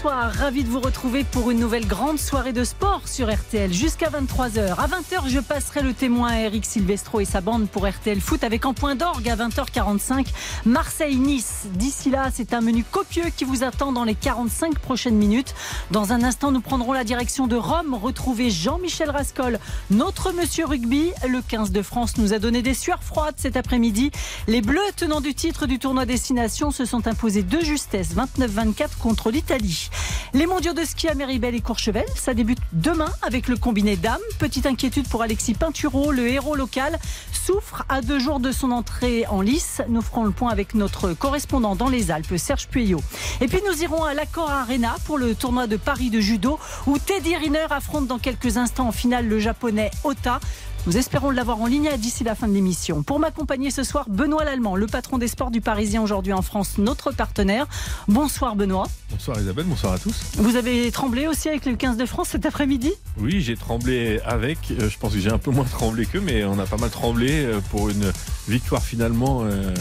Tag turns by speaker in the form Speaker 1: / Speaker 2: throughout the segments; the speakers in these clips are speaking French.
Speaker 1: Bonsoir, ravi de vous retrouver pour une nouvelle grande soirée de sport sur RTL jusqu'à 23h. À 20h, je passerai le témoin à Eric Silvestro et sa bande pour RTL Foot avec en point d'orgue à 20h45 Marseille-Nice. D'ici là, c'est un menu copieux qui vous attend dans les 45 prochaines minutes. Dans un instant, nous prendrons la direction de Rome, retrouver Jean-Michel Rascol, notre monsieur rugby. Le 15 de France nous a donné des sueurs froides cet après-midi. Les Bleus, tenants du titre du tournoi Destination, se sont imposés de justesse 29-24 contre l'Italie. Les mondiaux de ski à Méribel et Courchevel, ça débute demain avec le combiné dames. Petite inquiétude pour Alexis Pinturo, le héros local, souffre à deux jours de son entrée en lice. Nous ferons le point avec notre correspondant dans les Alpes, Serge Puyot. Et puis nous irons à l'Accor Arena pour le tournoi de Paris de judo où Teddy Riner affronte dans quelques instants en finale le japonais Ota. Nous espérons l'avoir en ligne d'ici la fin de l'émission. Pour m'accompagner ce soir, Benoît Lallemand, le patron des sports du Parisien aujourd'hui en France, notre partenaire. Bonsoir Benoît.
Speaker 2: Bonsoir Isabelle, bonsoir à tous.
Speaker 1: Vous avez tremblé aussi avec le 15 de France cet après-midi?
Speaker 2: Oui, j'ai tremblé avec. Euh, je pense que j'ai un peu moins tremblé qu'eux, mais on a pas mal tremblé euh, pour une victoire finalement, euh,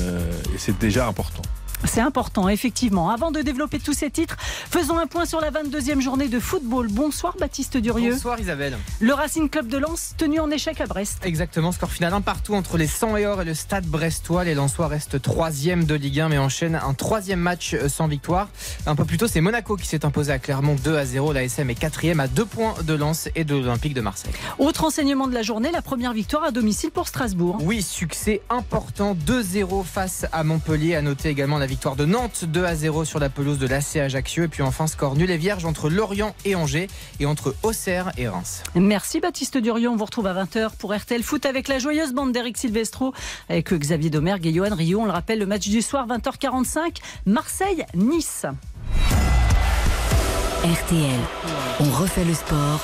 Speaker 2: et c'est déjà important.
Speaker 1: C'est important, effectivement. Avant de développer tous ces titres, faisons un point sur la 22e journée de football. Bonsoir Baptiste Durieux.
Speaker 3: Bonsoir Isabelle.
Speaker 1: Le Racing Club de Lens tenu en échec à Brest.
Speaker 3: Exactement, score final un partout entre les 100 et Or et le Stade Brestois. Les Lensois restent troisième de Ligue 1 mais enchaînent un troisième match euh, sans victoire. Un peu plus tôt, c'est Monaco qui s'est imposé à Clermont 2 à 0. La SM est quatrième à deux points de Lens et de l'Olympique de Marseille.
Speaker 1: Autre enseignement de la journée, la première victoire à domicile pour Strasbourg.
Speaker 3: Oui, succès important 2-0 face à Montpellier. À noter également la victoire de Nantes 2 à 0 sur la pelouse de l'AC Ajaccio. Et puis enfin, score nul et vierge entre Lorient et Angers et entre Auxerre et Reims.
Speaker 1: Merci Baptiste Durion. On vous retrouve à 20h pour RTL Foot avec la joyeuse bande d'Eric Silvestro, avec Xavier Domergue et Johan Rio. On le rappelle, le match du soir, 20h45, Marseille-Nice.
Speaker 4: RTL. On refait le sport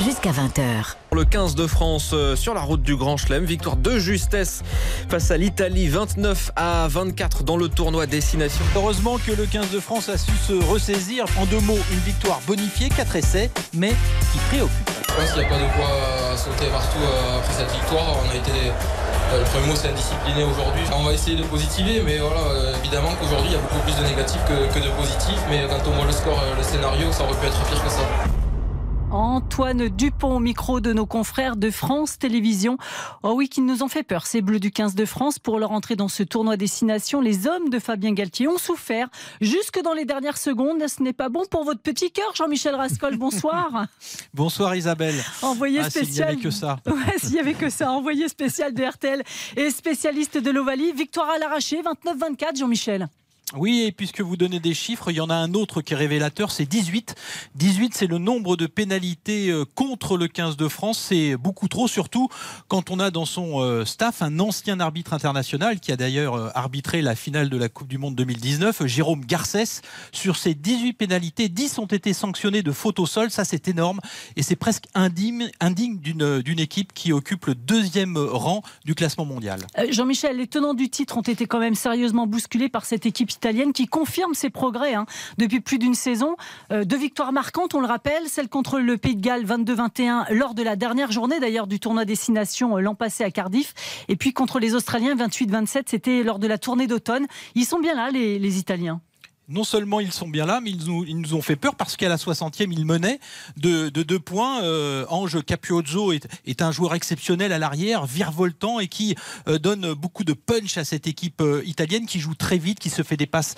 Speaker 4: jusqu'à 20h.
Speaker 5: Le 15 de France euh, sur la route du Grand Chelem, victoire de justesse face à l'Italie, 29 à 24 dans le tournoi Destination.
Speaker 6: Heureusement que le 15 de France a su se ressaisir. En deux mots, une victoire bonifiée, 4 essais, mais qui préoccupe.
Speaker 7: Je pense qu'il n'y a pas de quoi sauter partout euh, après cette victoire. On a été euh, le premier mot c'est indiscipliné aujourd'hui. On va essayer de positiver, mais voilà, évidemment qu'aujourd'hui il y a beaucoup plus de négatifs que, que de positifs. Mais quand on voit le score, le scénario, ça aurait pu être pire que ça.
Speaker 1: Antoine Dupont, micro de nos confrères de France Télévisions. Oh oui, qui nous ont fait peur, ces Bleus du 15 de France, pour leur entrée dans ce tournoi destination. Les hommes de Fabien Galtier ont souffert jusque dans les dernières secondes. Ce n'est pas bon pour votre petit cœur, Jean-Michel Rascol. Bonsoir.
Speaker 6: Bonsoir Isabelle.
Speaker 1: Envoyé
Speaker 6: Ah,
Speaker 1: spécial.
Speaker 6: S'il n'y avait que ça.
Speaker 1: Ouais, s'il n'y avait que ça, envoyé spécial de RTL et spécialiste de l'Ovalie. Victoire à l'arraché, 29-24, Jean-Michel.
Speaker 6: Oui, et puisque vous donnez des chiffres, il y en a un autre qui est révélateur, c'est 18. 18, c'est le nombre de pénalités euh, contre le 15 de France. C'est beaucoup trop, surtout quand on a dans son euh, staff un ancien arbitre international qui a d'ailleurs euh, arbitré la finale de la Coupe du Monde 2019, Jérôme Garcès. Sur ces 18 pénalités, 10 ont été sanctionnés de faute au sol. Ça, c'est énorme. Et c'est presque indigne, d'une équipe qui occupe le deuxième rang du classement mondial.
Speaker 1: Jean-Michel, les tenants du titre ont été quand même sérieusement bousculés par cette équipe qui confirme ses progrès hein, depuis plus d'une saison. Euh, deux victoires marquantes, on le rappelle, celle contre le Pays de Galles 22-21 lors de la dernière journée d'ailleurs du tournoi Destination euh, l'an passé à Cardiff, et puis contre les Australiens 28-27, c'était lors de la tournée d'automne. Ils sont bien là, les Italiens.
Speaker 6: Non seulement ils sont bien là, mais ils nous, ils nous ont fait peur parce qu'à la 60e, ils menaient de, de deux points. Euh, Ange Capuozzo est, est un joueur exceptionnel à l'arrière, virevoltant et qui euh, donne beaucoup de punch à cette équipe euh, italienne qui joue très vite, qui se fait des passes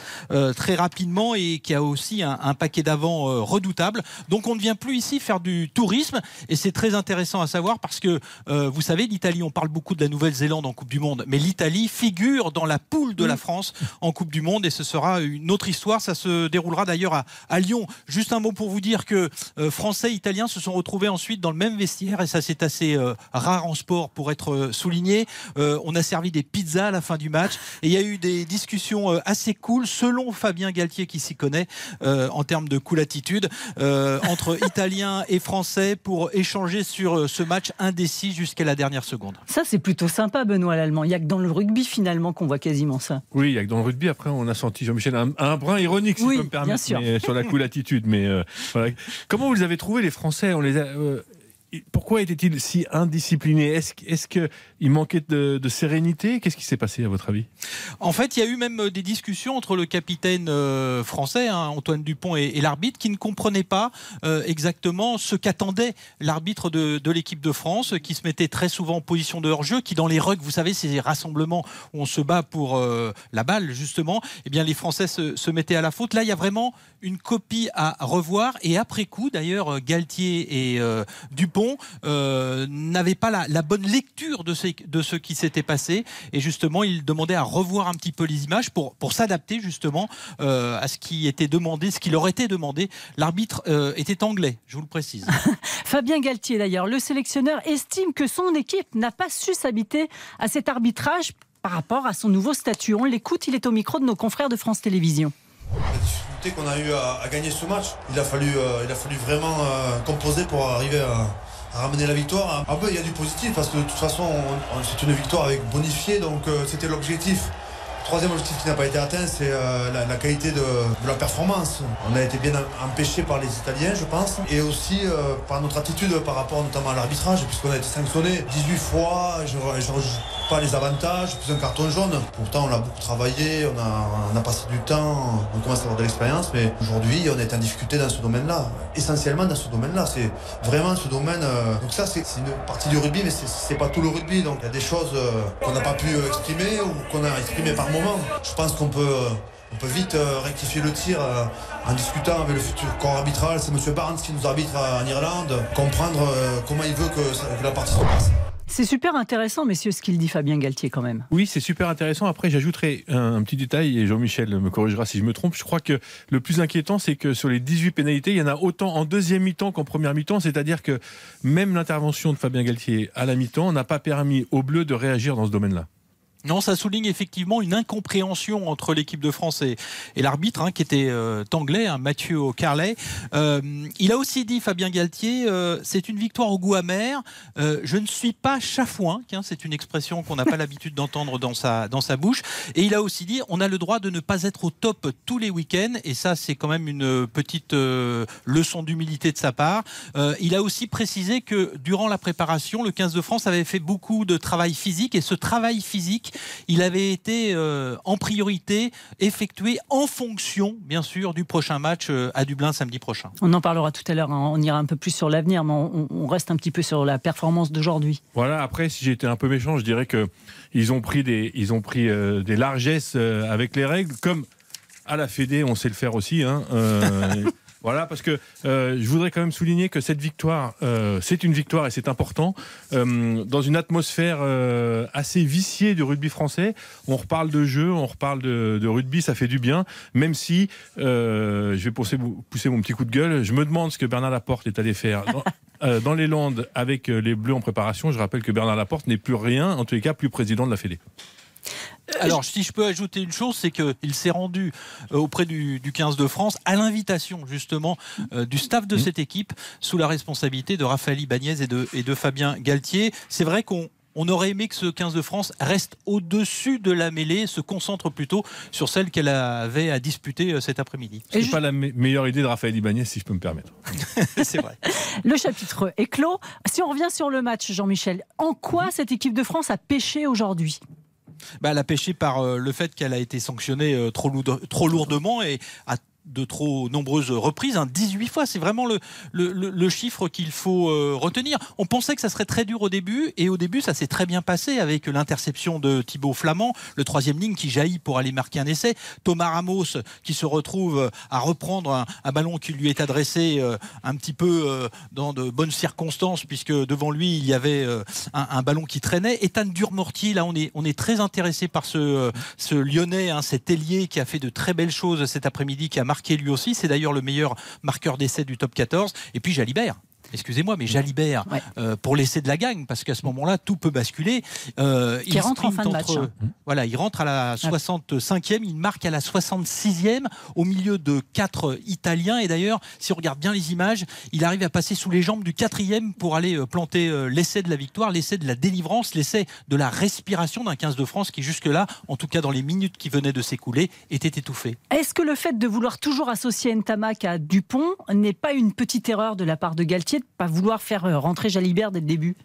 Speaker 6: très rapidement et qui a aussi un, un paquet d'avant redoutable. Donc on ne vient plus ici faire du tourisme et c'est très intéressant à savoir parce que vous savez, l'Italie, on parle beaucoup de la Nouvelle-Zélande en Coupe du Monde, mais l'Italie figure dans la poule de la France en Coupe du Monde et ce sera une autre histoire. Ça se déroulera d'ailleurs à, à Lyon. Juste un mot pour vous dire que euh, Français et Italiens se sont retrouvés ensuite dans le même vestiaire et ça c'est assez euh, rare en sport pour être euh, souligné. Euh, on a servi des pizzas à la fin du match et il y a eu des discussions euh, assez cool selon Fabien Galtier qui s'y connaît euh, en termes de cool attitude euh, entre Italiens et Français pour échanger sur euh, ce match indécis jusqu'à la dernière seconde.
Speaker 1: Ça, c'est plutôt sympa, Benoît Lallemand. Il n'y a que dans le rugby finalement qu'on voit quasiment ça.
Speaker 2: Oui, il y a que dans le rugby, après, on a senti Jean-Michel un, un brin ironique, si
Speaker 1: Oui,
Speaker 2: je peux me permettre, mais, sur la cool attitude. Mais euh, voilà. comment vous les avez trouvés les Français? On les a, euh, pourquoi étaient-ils si indisciplinés Est-ce est qu'il manquait de, sérénité? Qu'est-ce qui s'est passé à votre avis?
Speaker 6: En fait, il y a eu même euh, des discussions entre le capitaine euh, français, hein, Antoine Dupont, et, l'arbitre, qui ne comprenaient pas euh, exactement ce qu'attendait l'arbitre de, l'équipe de France, qui se mettait très souvent en position de hors-jeu, qui dans les rugs, vous savez, ces rassemblements où on se bat pour la balle, justement, eh bien les Français se, mettaient à la faute. Là, il y a vraiment une copie à revoir. Et après coup, d'ailleurs, Galtier et euh, Dupont euh, n'avaient pas la, la bonne lecture de, ces- de ce qui s'était passé. Et justement, ils demandaient à revoir un petit peu les images pour, pour s'adapter justement euh, à ce qui était demandé, ce qui leur était demandé. L'arbitre euh, était anglais, je vous le précise.
Speaker 1: Fabien Galtier, d'ailleurs, le sélectionneur, estime que son équipe n'a pas su s'habiter à cet arbitrage par rapport à son nouveau statut. On l'écoute, il est au micro de nos confrères de France Télévisions.
Speaker 8: La difficulté qu'on a eu à, à gagner ce match, il a fallu, euh, il a fallu vraiment euh, composer pour arriver à, ramener la victoire. Après, il y a du positif parce que de toute façon, on- on- c'est une victoire avec bonifié, donc euh, c'était l'objectif. Troisième objectif qui n'a pas été atteint, c'est euh, la, qualité de, la performance. On a été bien em- empêché par les Italiens, je pense, et aussi euh, par notre attitude par rapport notamment à l'arbitrage, puisqu'on a été sanctionné 18 fois, je ne pas les avantages, plus un carton jaune. Pourtant, on a beaucoup travaillé, on a, passé du temps, on commence à avoir de l'expérience, mais aujourd'hui, on est en difficulté dans ce domaine-là. Essentiellement dans ce domaine-là. C'est vraiment ce domaine. euh, donc, ça, c'est une partie du rugby, mais c'est- pas tout le rugby. Donc, il y a des choses qu'on n'a pas pu exprimer ou qu'on a exprimées par moment. Je pense qu'on peut. on peut vite euh, rectifier le tir euh, en discutant avec le futur corps arbitral. C'est M. Barnes qui nous arbitre euh, en Irlande. Comprendre comment il veut que la partie se passe.
Speaker 1: C'est super intéressant, messieurs, ce qu'il dit Fabien Galtier quand même.
Speaker 2: Oui, c'est super intéressant. Après, j'ajouterai un, un petit détail, et Jean-Michel me corrigera si je me trompe. Je crois que le plus inquiétant, c'est que sur les 18 pénalités, il y en a autant en deuxième mi-temps qu'en première mi-temps. C'est-à-dire que même l'intervention de Fabien Galtier à la mi-temps n'a pas permis aux Bleus de réagir dans ce domaine-là.
Speaker 6: Non, ça souligne effectivement une incompréhension entre l'équipe de France et, et l'arbitre, hein, qui était euh, anglais, hein, Mathieu O'Carley. Euh, il a aussi dit, Fabien Galtier, euh, c'est une victoire au goût amer. Je ne suis pas chafouin, hein, c'est une expression qu'on n'a pas l'habitude d'entendre dans sa, dans sa bouche. Et il a aussi dit, on a le droit de ne pas être au top tous les week-ends. Et ça, c'est quand même une petite leçon d'humilité de sa part. Il a aussi précisé que durant la préparation, le 15 de France avait fait beaucoup de travail physique. Et ce travail physique, il avait été euh, en priorité effectué en fonction, bien sûr, du prochain match euh, à Dublin samedi prochain.
Speaker 1: On en parlera tout à l'heure, hein. on ira un peu plus sur l'avenir, mais on, on reste un petit peu sur la performance d'aujourd'hui.
Speaker 2: Voilà, après, si j'étais un peu méchant, je dirais que ils ont pris des, ils ont pris, euh, des largesses euh, avec les règles, comme à la Fédé, on sait le faire aussi. Hein, euh, voilà, parce que euh, je voudrais quand même souligner que cette victoire, euh, c'est une victoire et c'est important. Euh, dans une atmosphère assez viciée du rugby français, on reparle de jeu, on reparle de, de rugby, ça fait du bien, même si, je vais pousser, pousser mon petit coup de gueule, je me demande ce que Bernard Laporte est allé faire. Dans, dans les Landes avec les Bleus en préparation, je rappelle que Bernard Laporte n'est plus rien, en tous les cas plus président de la Fédé.
Speaker 6: Alors, si je peux ajouter une chose, c'est qu'il s'est rendu euh, auprès du, du 15 de France à l'invitation justement euh, du staff de cette équipe sous la responsabilité de Raphaël Ibanez et de, et de Fabien Galtier. C'est vrai qu'on on aurait aimé que ce 15 de France reste au-dessus de la mêlée, se concentre plutôt sur celle qu'elle avait à disputer euh, cet après-midi.
Speaker 2: C'est pas la me- meilleure idée de Raphaël Ibanez, si je peux me permettre.
Speaker 6: C'est vrai.
Speaker 1: Le chapitre est clos. Si on revient sur le match, Jean-Michel, en quoi cette équipe de France a pêché aujourd'hui?
Speaker 6: Bah, elle a pêché par euh, le fait qu'elle a été sanctionnée euh, trop, lourd- trop lourdement et à de trop nombreuses reprises, hein, 18 fois, c'est vraiment le, chiffre qu'il faut euh, retenir. On pensait que ça serait très dur au début, et au début ça s'est très bien passé avec l'interception de Thibaut Flamand, le troisième ligne qui jaillit pour aller marquer un essai, Thomas Ramos qui se retrouve à reprendre un, ballon qui lui est adressé euh, un petit peu euh, dans de bonnes circonstances, puisque devant lui il y avait euh, un, ballon qui traînait. Ethan Durmortier, là on est, on est très intéressé par ce, euh, ce Lyonnais, hein, cet ailier qui a fait de très belles choses cet après-midi, qui a marqué lui aussi. C'est d'ailleurs le meilleur marqueur d'essai du top 14. Et puis Jalibert. Excusez-moi, mais Jalibert euh, pour laisser de la gagne, parce qu'à ce moment-là, tout peut basculer.
Speaker 1: Euh, il rentre en fin de match. Hein.
Speaker 6: Voilà, il rentre à la 65e, il marque à la 66e au milieu de quatre Italiens. Et d'ailleurs, si on regarde bien les images, il arrive à passer sous les jambes du quatrième pour aller euh, planter l'essai de la victoire, l'essai de la délivrance, l'essai de la respiration d'un 15 de France qui jusque-là, en tout cas dans les minutes qui venaient de s'écouler, était étouffé.
Speaker 1: Est-ce que le fait de vouloir toujours associer Ntamak à Dupont n'est pas une petite erreur de la part de Galtier pas vouloir faire euh, rentrer Jalibert dès le début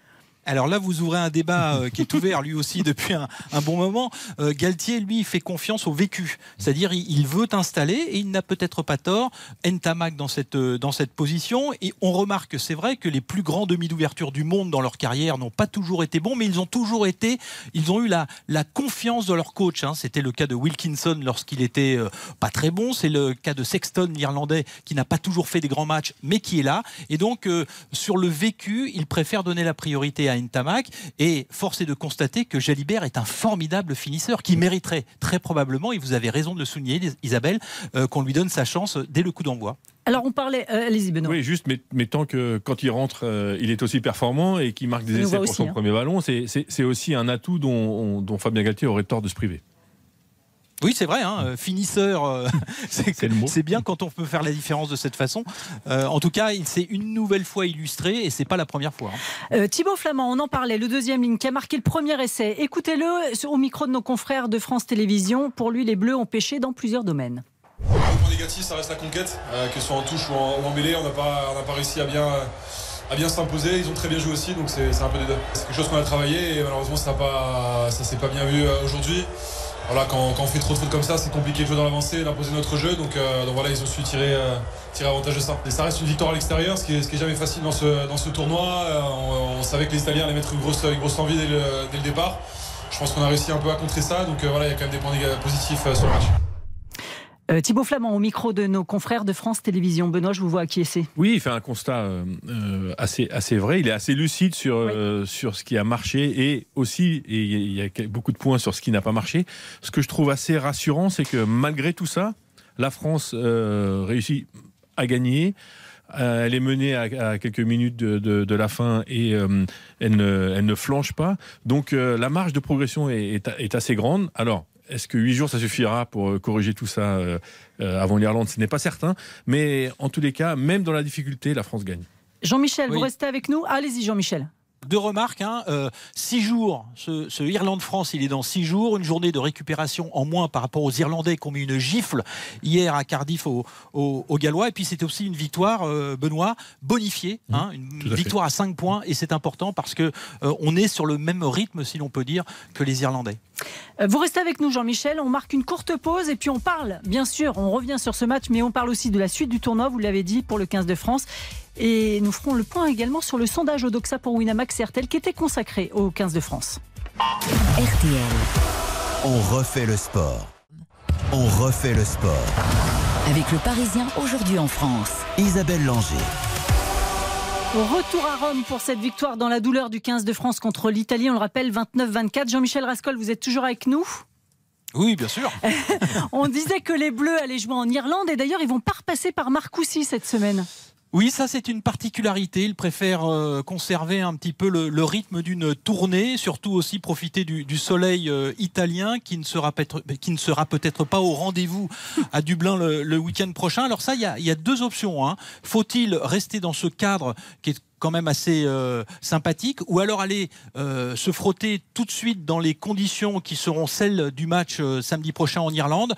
Speaker 6: alors là, vous ouvrez un débat euh, qui est ouvert lui aussi depuis un, bon moment. Euh, Galtier, lui, fait confiance au vécu. C'est-à-dire, il, veut installer et il n'a peut-être pas tort. Ntamak dans cette, euh, dans cette position. Et on remarque, c'est vrai, que les plus grands demi d'ouverture du monde dans leur carrière n'ont pas toujours été bons, mais ils ont toujours été, ils ont eu la, la confiance de leur coach. Hein. C'était le cas de Wilkinson lorsqu'il était pas très bon. C'est le cas de Sexton, l'Irlandais, qui n'a pas toujours fait des grands matchs, mais qui est là. Et donc, sur le vécu, il préfère donner la priorité à Ntamak. Et force est de constater que Jalibert est un formidable finisseur qui mériterait très probablement, et vous avez raison de le souligner, Isabelle, euh, qu'on lui donne sa chance dès le coup d'envoi.
Speaker 1: Alors on parlait, euh, allez-y Benoît.
Speaker 2: Oui, juste, mais, tant que quand il rentre, euh, il est aussi performant et qu'il marque des essais pour son hein. premier ballon, c'est aussi un atout dont, dont Fabien Galtier aurait tort de se priver.
Speaker 6: Oui, c'est vrai, hein, euh, finisseur, euh, c'est bien quand on peut faire la différence de cette façon. Euh, en tout cas, il s'est une nouvelle fois illustré et c'est pas la première fois.
Speaker 1: Hein. Thibaut Flamand, on en parlait, le deuxième ligne qui a marqué le premier essai. Écoutez-le au micro de nos confrères de France Télévisions. Pour lui, les Bleus ont pêché dans plusieurs domaines.
Speaker 9: Le point négatif, ça reste la conquête, que ce soit en touche ou en, mêlée. On n'a pas, pas réussi à bien à bien s'imposer. Ils ont très bien joué aussi, donc c'est un peu des deux. C'est quelque chose qu'on a travaillé et malheureusement ça ne s'est pas bien vu aujourd'hui voilà, quand, on fait trop de fautes comme ça, c'est compliqué de jouer dans l'avancée, d'imposer notre jeu. Donc, euh, donc, voilà, ils ont su tirer, euh, tirer avantage de ça. Et ça reste une victoire à l'extérieur, ce qui est, jamais facile dans ce, dans ce tournoi. Euh, on, savait que les Italiens allaient mettre une grosse, une grosse envie dès le, dès le départ. Je pense qu'on a réussi un peu à contrer ça. Donc voilà, il y a quand même des points positifs sur le match.
Speaker 1: Euh, Thibaut Flamand, au micro de nos confrères de France Télévisions. Benoît, je vous vois acquiescer.
Speaker 2: Oui, il fait un constat euh, euh, assez, assez vrai. Il est assez lucide sur, sur ce qui a marché et aussi, et il y a beaucoup de points sur ce qui n'a pas marché. Ce que je trouve assez rassurant, c'est que malgré tout ça, la France réussit à gagner. elle est menée à, quelques minutes de, de, la fin et elle, ne, elle, ne, flanche pas. Donc la marge de progression est, est, est assez grande. Alors, est-ce que huit jours, ça suffira pour euh, corriger tout ça euh, euh, avant l'Irlande? Ce n'est pas certain. Mais en tous les cas, même dans la difficulté, la France gagne.
Speaker 1: Jean-Michel, vous restez avec nous Allez-y, Jean-Michel
Speaker 6: deux remarques. Hein. Euh, six jours, ce, Irlande-France, il est dans six jours. Une journée de récupération en moins par rapport aux Irlandais qui ont mis une gifle hier à Cardiff aux, Gallois. Et puis c'était aussi une victoire, euh, Benoît, bonifiée. Mmh. Hein. une victoire à cinq points. Et c'est important parce que euh, on est sur le même rythme, si l'on peut dire, que les Irlandais.
Speaker 1: Vous restez avec nous, Jean-Michel. On marque une courte pause et puis on parle, bien sûr, on revient sur ce match, mais on parle aussi de la suite du tournoi, vous l'avez dit, pour le 15 de France. Et nous ferons le point également sur le sondage Odoxa pour Winamax RTL qui était consacré au 15 de France.
Speaker 10: RTL. On refait le sport. On refait le sport.
Speaker 4: Avec le Parisien aujourd'hui en France.
Speaker 10: Isabelle Langer.
Speaker 1: Retour à Rome pour cette victoire dans la douleur du 15 de France contre l'Italie. On le rappelle, 29-24. Jean-Michel Rascol, vous êtes toujours avec nous?
Speaker 6: Oui, bien sûr.
Speaker 1: On disait que les Bleus allaient jouer en Irlande et d'ailleurs ils vont pas repasser par Marcoussis cette semaine.
Speaker 6: Oui, ça c'est une particularité. Il préfère euh, conserver un petit peu le, rythme d'une tournée, surtout aussi profiter du, soleil euh, italien qui ne sera peut-être pas au rendez-vous à Dublin le, week-end prochain. Alors ça, il y a, deux options. Hein. Faut-il rester dans ce cadre quand même assez euh, sympathique, ou alors aller euh, se frotter tout de suite dans les conditions qui seront celles du match euh, samedi prochain en Irlande.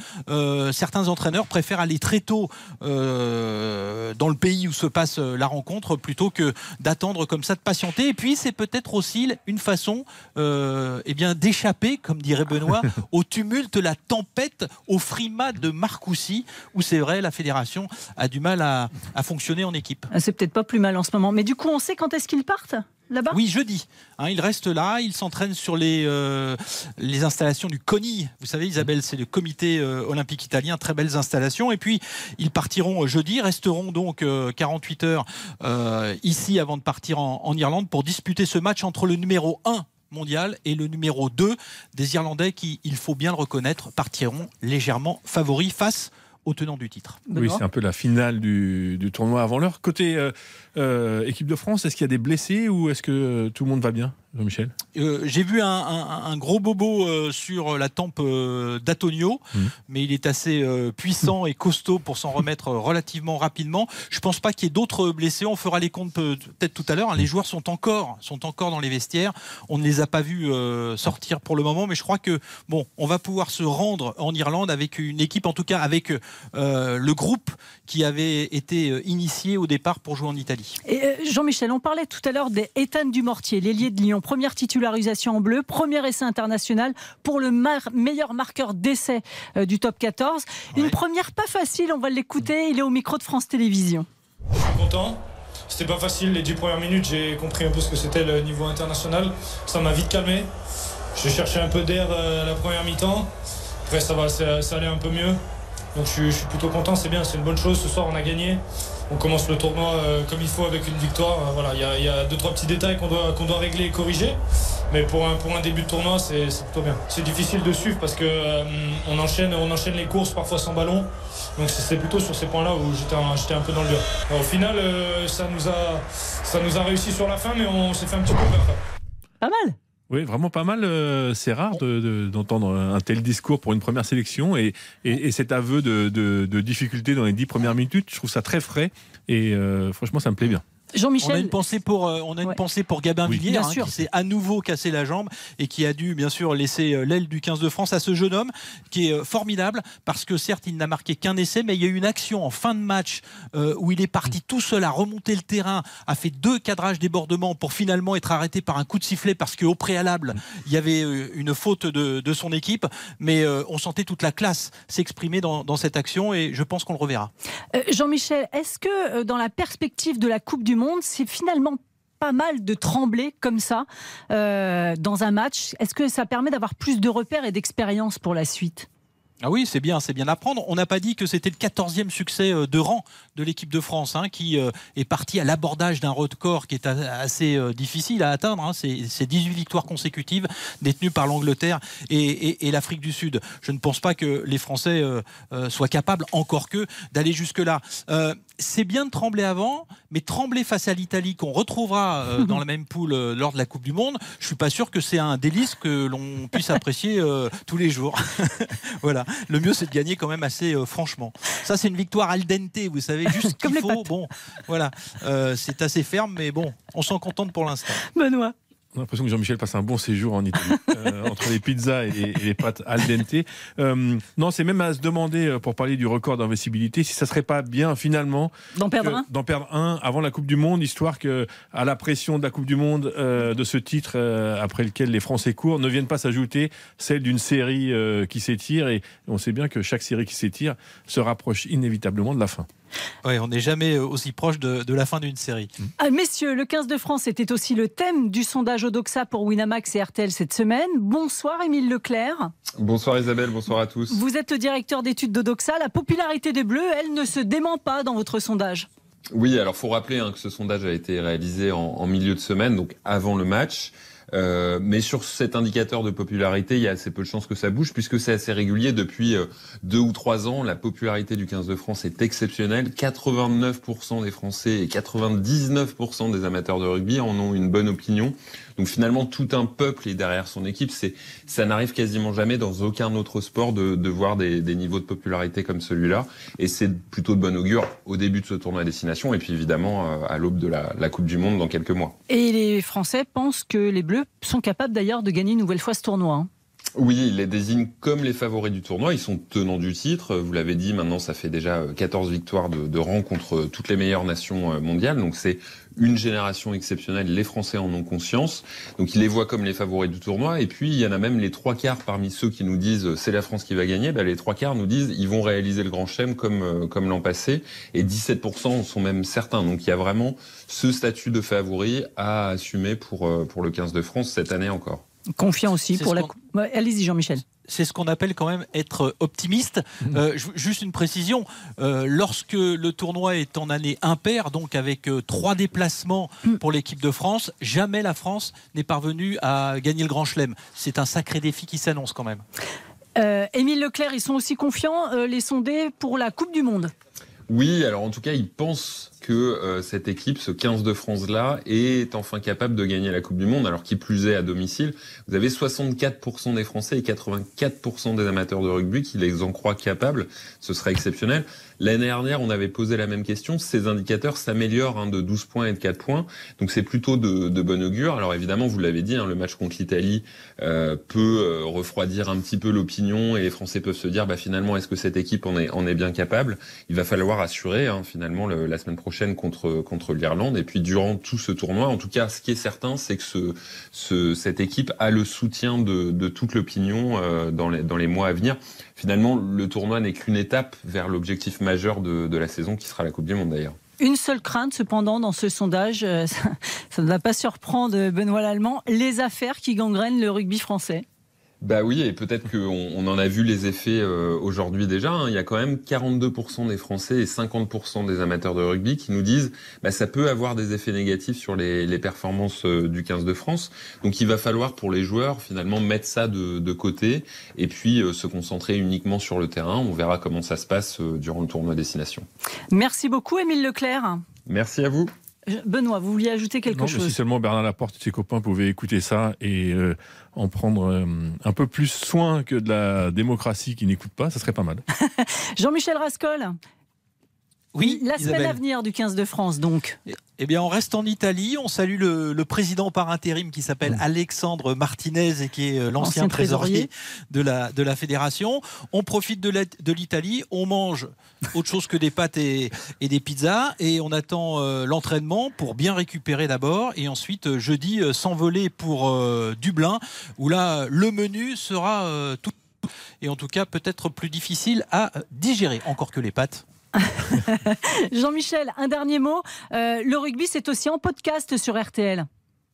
Speaker 6: certains entraîneurs préfèrent aller très tôt dans le pays où se passe la rencontre plutôt que d'attendre comme ça, de patienter. Et puis c'est peut-être aussi une façon eh bien d'échapper, comme dirait Benoît, au tumulte, la tempête, au frimat de Marcoussis, où c'est vrai la fédération a du mal à, à fonctionner en équipe.
Speaker 1: C'est peut-être pas plus mal en ce moment, mais du coup on sait quand est-ce qu'ils partent là-bas?
Speaker 6: Oui, jeudi. Hein, ils restent là, ils s'entraînent sur les, euh, les installations du CONI. Vous savez, Isabelle, c'est le comité euh, olympique italien, très belles installations. Et puis, ils partiront euh, jeudi, resteront donc 48 heures ici avant de partir en, Irlande pour disputer ce match entre le numéro 1 mondial et le numéro 2 des Irlandais qui, il faut bien le reconnaître, partiront légèrement favoris face au tenant du titre.
Speaker 2: Oui, c'est un peu la finale du, du tournoi avant l'heure. Côté euh, euh, équipe de France, est-ce qu'il y a des blessés ou est-ce que euh, tout le monde va bien, Jean-Michel
Speaker 6: Euh, J'ai vu un, un- un gros bobo euh, sur la tempe euh, d'Atonio,
Speaker 2: Mhm.
Speaker 6: mais il est assez euh, puissant et costaud pour s'en remettre euh, relativement rapidement. Je pense pas qu'il y ait d'autres blessés. On fera les comptes peut- peut-être tout à l'heure. Les joueurs sont encore, sont encore dans les vestiaires. On ne les a pas vus euh, sortir pour le moment, mais je crois que bon, on va pouvoir se rendre en Irlande avec une équipe, en tout cas avec euh, le groupe qui avait été euh, initié au départ pour jouer en Italie.
Speaker 1: Et euh, Jean-Michel, on parlait tout à l'heure des Ethan Dumortier, l'ailier de Lyon. Première titularisation en bleu, premier essai international pour le mar- meilleur marqueur d'essai euh, du top 14. Une première pas facile, on va l'écouter. Il est au micro de France Télévisions.
Speaker 11: Je suis content. C'était pas facile les 10 premières minutes, j'ai compris un peu ce que c'était le niveau international. Ça m'a vite calmé. J'ai cherché un peu d'air euh, la première mi-temps. Après ça va, ça, ça allait un peu mieux. Donc je suis plutôt content, c'est bien, c'est une bonne chose. Ce soir on a gagné. On commence le tournoi euh, comme il faut avec une victoire. Euh, voilà, il y a, deux trois petits détails qu'on doit, qu'on doit régler et corriger. Mais pour un, pour un début de tournoi, c'est plutôt bien. C'est difficile de suivre parce que euh, on, enchaîne, on enchaîne les courses parfois sans ballon. Donc c'est plutôt sur ces points-là où j'étais un, un peu dans le dur. Au final, euh, ça, nous a, ça nous a réussi sur la fin, mais on s'est fait un petit peu peur.
Speaker 1: Pas mal.
Speaker 2: Oui, vraiment pas mal. euh, c'est rare de- de- d'entendre un tel discours pour une première sélection et, et- et cet aveu de, de- de difficulté dans les dix premières minutes. Je trouve ça très frais et euh, franchement, ça me plaît bien.
Speaker 1: Jean-Michel.
Speaker 6: On a une pensée pour, euh, on a une
Speaker 1: Ouais.
Speaker 6: pensée pour Gabin
Speaker 2: Oui.
Speaker 6: Villiers, hein, qui s'est à nouveau cassé la jambe et qui a dû bien sûr laisser euh, l'aile du 15 de France à ce jeune homme qui est euh, formidable parce que certes il n'a marqué qu'un essai, mais il y a eu une action en fin de match euh, où il est parti tout seul à remonter le terrain, a fait deux cadrages débordements pour finalement être arrêté par un coup de sifflet parce qu'au préalable il y avait une faute de, de son équipe, mais euh, on sentait toute la classe s'exprimer dans, dans cette action et je pense qu'on le reverra.
Speaker 1: Euh, Jean-Michel, est-ce que euh, dans la perspective de la Coupe du Monde, c'est finalement pas mal de trembler comme ça euh, dans un match Est-ce que ça permet d'avoir plus de repères et d'expérience pour la suite?
Speaker 6: Ah oui, c'est bien, c'est bien à prendre. On n'a pas dit que c'était le 14e succès euh, de rang de l'équipe de France, hein, qui euh, est parti à l'abordage d'un record qui est assez difficile à atteindre. hein. C'est c'est 18 victoires consécutives détenues par l'Angleterre et, l'Afrique du Sud. Je ne pense pas que les Français soient capables, encore que, d'aller jusque-là. C'est bien de trembler avant, mais trembler face à l'Italie, qu'on retrouvera euh, dans la même poule euh, lors de la Coupe du Monde, je suis pas sûr que c'est un délice que l'on puisse apprécier euh, tous les jours. voilà. Le mieux, c'est de gagner quand même assez euh, franchement. Ça, c'est une victoire al dente, vous savez, juste ce
Speaker 1: Comme
Speaker 6: qu'il
Speaker 1: les
Speaker 6: faut. Bon, voilà. Euh, c'est assez ferme, mais bon, on s'en contente pour l'instant.
Speaker 1: Benoît
Speaker 2: On a l'impression que Jean-Michel passe un bon séjour en Italie, euh, entre les pizzas et les, et les pâtes al dente. Euh, non, c'est même à se demander, euh, pour parler du record d'investibilité, si ça serait pas bien finalement
Speaker 1: D'en perdre un
Speaker 2: d'en perdre un avant la Coupe du Monde, histoire que, à la pression de la Coupe du Monde, euh, de ce titre après lequel les Français courent, ne vienne pas s'ajouter celle d'une série qui s'étire. Et on sait bien que chaque série qui s'étire se rapproche inévitablement de la fin.
Speaker 6: Ouais, on n'est jamais euh, aussi proche de, de la fin d'une série.
Speaker 1: Ah, messieurs, le 15 de France était aussi le thème du sondage Odoxa pour Winamax et RTL cette semaine. Bonsoir Émile Leclerc.
Speaker 12: Bonsoir Isabelle, bonsoir à tous.
Speaker 1: Vous êtes le directeur d'études d'Odoxa. La popularité des Bleus, elle ne se dément pas dans votre sondage.
Speaker 12: Oui, alors faut rappeler hein, que ce sondage a été réalisé en, en milieu de semaine, donc avant le match. Euh, mais sur cet indicateur de popularité, il y a assez peu de chances que ça bouge puisque c'est assez régulier depuis euh, deux ou trois ans. La popularité du 15 de France est exceptionnelle. 89% des Français et 99% des amateurs de rugby en ont une bonne opinion. Donc finalement, tout un peuple est derrière son équipe. C'est, ça n'arrive quasiment jamais dans aucun autre sport de, de voir des, des niveaux de popularité comme celui-là. Et c'est plutôt de bon augure au début de ce tournoi à destination et puis évidemment euh, à l'aube de la, la Coupe du Monde dans quelques mois.
Speaker 1: Et les Français pensent que les Bleus sont capables d'ailleurs de gagner une nouvelle fois ce tournoi. hein.
Speaker 12: Oui, ils les désignent comme les favoris du tournoi. Ils sont tenants du titre. Vous l'avez dit, maintenant, ça fait déjà euh, 14 victoires de, de rang contre toutes les meilleures nations euh, mondiales. Donc c'est une génération exceptionnelle. Les Français en ont conscience. Donc ils les voient comme les favoris du tournoi. Et puis il y en a même les trois quarts parmi ceux qui nous disent c'est la France qui va gagner. Ben, les trois quarts nous disent ils vont réaliser le grand chelem comme euh, comme l'an passé. Et 17% sont même certains. Donc il y a vraiment ce statut de favori à assumer pour euh, pour le 15 de France cette année encore.
Speaker 1: Confiant aussi pour la Allez-y Jean-Michel.
Speaker 6: C'est ce qu'on appelle quand même être optimiste. Euh, ju- juste une précision, euh, lorsque le tournoi est en année impaire, donc avec euh, trois déplacements pour l'équipe de France, jamais la France n'est parvenue à gagner le Grand Chelem. C'est un sacré défi qui s'annonce quand même.
Speaker 1: Euh, Émile Leclerc, ils sont aussi confiants, euh, les sondés, pour la Coupe du Monde
Speaker 12: Oui, alors en tout cas, ils pensent que euh, cette équipe, ce 15 de France-là, est enfin capable de gagner la Coupe du Monde, alors qui plus est à domicile. Vous avez 64% des Français et 84% des amateurs de rugby qui les en croient capables. Ce serait exceptionnel. L'année dernière, on avait posé la même question. Ces indicateurs s'améliorent hein, de 12 points et de 4 points. Donc c'est plutôt de, de bon augure. Alors évidemment, vous l'avez dit, hein, le match contre l'Italie euh, peut euh, refroidir un petit peu l'opinion et les Français peuvent se dire, bah, finalement, est-ce que cette équipe en est, en est bien capable? Il va falloir assurer hein, finalement le, la semaine prochaine contre, contre l'Irlande. Et puis durant tout ce tournoi, en tout cas, ce qui est certain, c'est que ce, ce, cette équipe a le soutien de, de toute l'opinion euh, dans, les, dans les mois à venir finalement, le tournoi n'est qu'une étape vers l'objectif majeur de, de, la saison qui sera la Coupe du Monde d'ailleurs.
Speaker 1: Une seule crainte cependant dans ce sondage, ça, ça ne va pas surprendre Benoît Lallemand, les affaires qui gangrènent le rugby français.
Speaker 12: Bah oui, et peut-être qu'on on en a vu les effets euh, aujourd'hui déjà. Hein. Il y a quand même 42% des Français et 50% des amateurs de rugby qui nous disent bah ça peut avoir des effets négatifs sur les, les performances euh, du 15 de France. Donc il va falloir pour les joueurs finalement mettre ça de, de côté et puis euh, se concentrer uniquement sur le terrain. On verra comment ça se passe durant le tournoi destination.
Speaker 1: Merci beaucoup Émile Leclerc.
Speaker 12: Merci à vous.
Speaker 1: Benoît, vous vouliez ajouter quelque
Speaker 2: non,
Speaker 1: chose
Speaker 2: Si seulement Bernard Laporte et ses copains pouvaient écouter ça et euh, en prendre euh, un peu plus soin que de la démocratie qui n'écoute pas, ça serait pas mal.
Speaker 1: Jean-Michel Rascol
Speaker 6: Oui,
Speaker 1: la
Speaker 6: Isabelle.
Speaker 1: semaine à venir du 15 de France, donc.
Speaker 6: Eh bien, on reste en Italie. On salue le, le président par intérim qui s'appelle Alexandre Martinez et qui est euh, l'ancien
Speaker 1: Ancien
Speaker 6: trésorier, de la, de la fédération. On profite de l'Italie. On mange autre chose que des pâtes et, et des pizzas. Et on attend euh, l'entraînement pour bien récupérer d'abord. Et ensuite, euh, jeudi, euh, s'envoler pour euh, Dublin, où là, le menu sera tout. Et en tout cas, peut-être plus difficile à digérer, encore que les pâtes.
Speaker 1: Jean-Michel, un dernier mot. Euh, le rugby, c'est aussi en podcast sur RTL.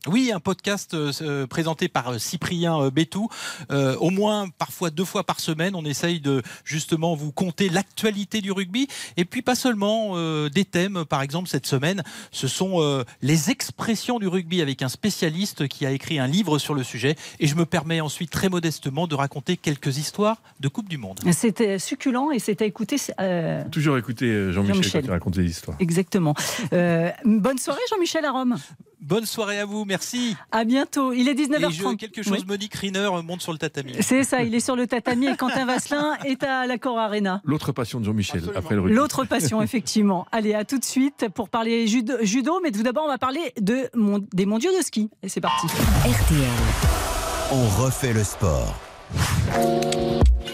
Speaker 6: Oui, un podcast euh, euh, présenté par euh, Cyprien Bétou, euh, au moins parfois deux fois par semaine. On essaye de justement vous conter l'actualité du rugby et puis pas seulement euh, des thèmes. Par exemple, cette semaine, ce sont euh, les expressions du rugby avec un spécialiste qui a écrit un livre sur le sujet. Et je me permets ensuite très modestement de raconter quelques histoires de Coupe du Monde.
Speaker 1: C'était succulent et c'était écouté. euh,
Speaker 2: Toujours écouter Jean-Michel
Speaker 1: Jean-Michel.
Speaker 2: quand il raconte des histoires.
Speaker 1: exactement. Euh, bonne soirée, Jean-Michel à Rome.
Speaker 6: Bonne soirée à vous, merci.
Speaker 1: À bientôt. Il est
Speaker 6: Et
Speaker 1: 19h30.
Speaker 6: je, quelque chose
Speaker 1: Oui.
Speaker 6: me dit que Riner monte sur le tatami.
Speaker 1: C'est ça, il est sur le tatami et Quentin Vasselin est à l'Accor Arena.
Speaker 2: L'autre passion de Jean-Michel après le rugby.
Speaker 1: L'autre passion, effectivement. Allez, à tout de suite pour parler judo, judo, mais tout d'abord, on va parler de mon- des mondiaux de ski. Et c'est parti.
Speaker 4: RTL.
Speaker 10: On refait le sport.